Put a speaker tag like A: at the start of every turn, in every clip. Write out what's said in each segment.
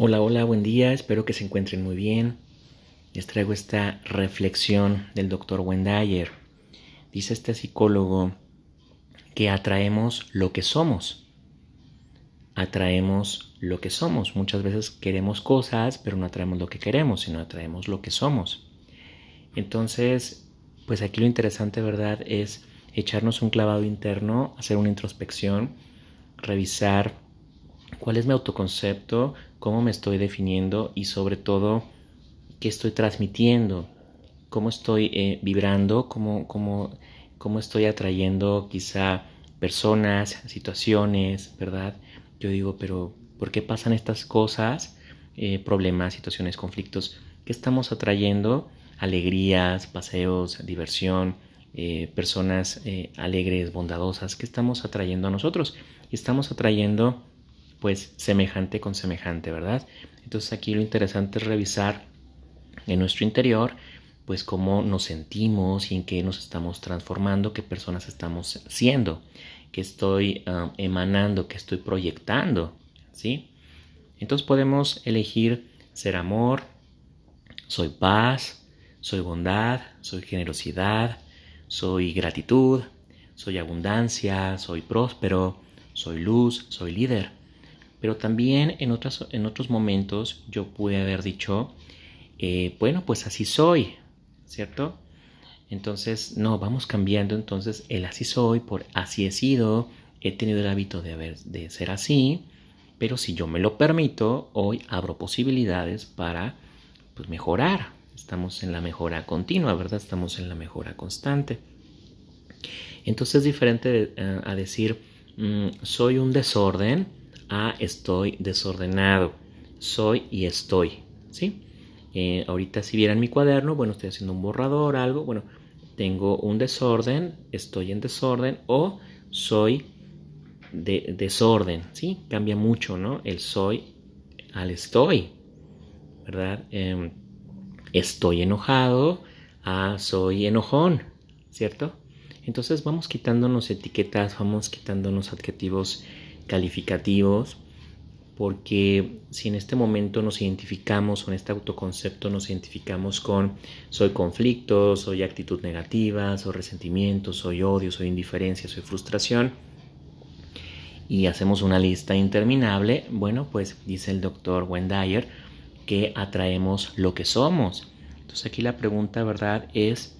A: Hola, hola, buen día, espero que se encuentren muy bien. Les traigo esta reflexión del doctor Wendayer. Dice este psicólogo que atraemos lo que somos. Atraemos lo que somos. Muchas veces queremos cosas, pero no atraemos lo que queremos, sino atraemos lo que somos. Entonces, pues aquí lo interesante, ¿verdad?, es echarnos un clavado interno, hacer una introspección, revisar cuál es mi autoconcepto, cómo me estoy definiendo y sobre todo qué estoy transmitiendo, cómo estoy eh, vibrando, cómo, cómo, cómo estoy atrayendo quizá personas, situaciones, ¿verdad? Yo digo, pero ¿por qué pasan estas cosas? Eh, problemas, situaciones, conflictos. ¿Qué estamos atrayendo? Alegrías, paseos, diversión, eh, personas alegres, bondadosas. ¿Qué estamos atrayendo a nosotros? Estamos atrayendo pues semejante con semejante, ¿verdad? Entonces aquí lo interesante es revisar en nuestro interior pues cómo nos sentimos y en qué nos estamos transformando, qué personas estamos siendo, qué estoy ah, emanando, qué estoy proyectando, ¿sí? Entonces podemos elegir ser amor, soy paz, soy bondad, soy generosidad, soy gratitud, soy abundancia, soy próspero, soy luz, soy líder. Pero también en, en otros momentos yo pude haber dicho, eh, bueno, pues así soy, ¿cierto? Entonces, no, vamos cambiando entonces el así soy por así he sido, he tenido el hábito de, haber, de ser así, pero si yo me lo permito, hoy abro posibilidades para pues, mejorar. Estamos en la mejora continua, ¿verdad? Estamos en la mejora constante. Entonces es diferente eh, a decir, mm, soy un desorden, a estoy desordenado. Soy y estoy. ¿Sí? Eh, ahorita si vieran mi cuaderno, bueno, estoy haciendo un borrador, algo, bueno, tengo un desorden, estoy en desorden o soy de desorden, ¿sí? Cambia mucho, ¿no? El soy al estoy, ¿verdad? Em, estoy enojado a soy enojón, ¿cierto? Entonces vamos quitándonos etiquetas, vamos quitándonos adjetivos calificativos, porque si en este momento nos identificamos con este autoconcepto, nos identificamos con soy conflicto, soy actitud negativa, soy resentimiento, soy odio, soy indiferencia, soy frustración, y hacemos una lista interminable, bueno, pues dice el doctor Wendayer que atraemos lo que somos. Entonces aquí la pregunta, ¿verdad? Es,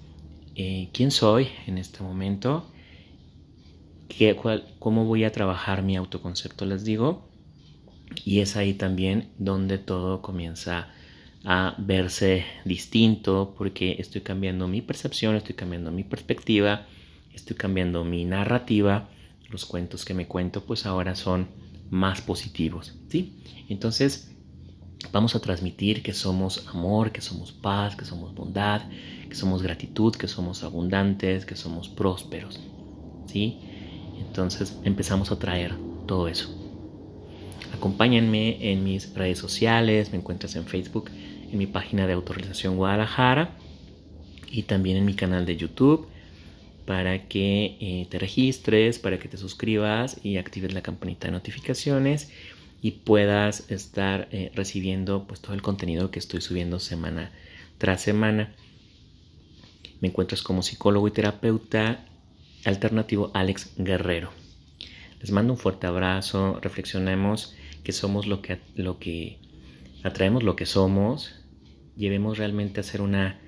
A: eh, ¿quién soy en este momento? Cómo voy a trabajar mi autoconcepto, les digo. Y es ahí también donde todo comienza a verse distinto porque estoy cambiando mi percepción, estoy cambiando mi perspectiva, estoy cambiando mi narrativa. Los cuentos que me cuento pues ahora son más positivos, ¿sí? Entonces vamos a transmitir que somos amor, que somos paz, que somos bondad, que somos gratitud, que somos abundantes, que somos prósperos, ¿sí? Entonces empezamos a traer todo eso. Acompáñenme en mis redes sociales, me encuentras en Facebook, en mi página de autorización Guadalajara y también en mi canal de YouTube para que eh, te registres, para que te suscribas y actives la campanita de notificaciones y puedas estar eh, recibiendo pues todo el contenido que estoy subiendo semana tras semana. Me encuentras como psicólogo y terapeuta alternativo Alex Guerrero. Les mando un fuerte abrazo, reflexionemos que somos lo que, lo que atraemos lo que somos, llevemos realmente a hacer una,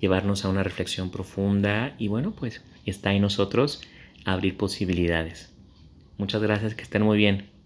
A: llevarnos a una reflexión profunda y bueno, pues está en nosotros abrir posibilidades. Muchas gracias, que estén muy bien.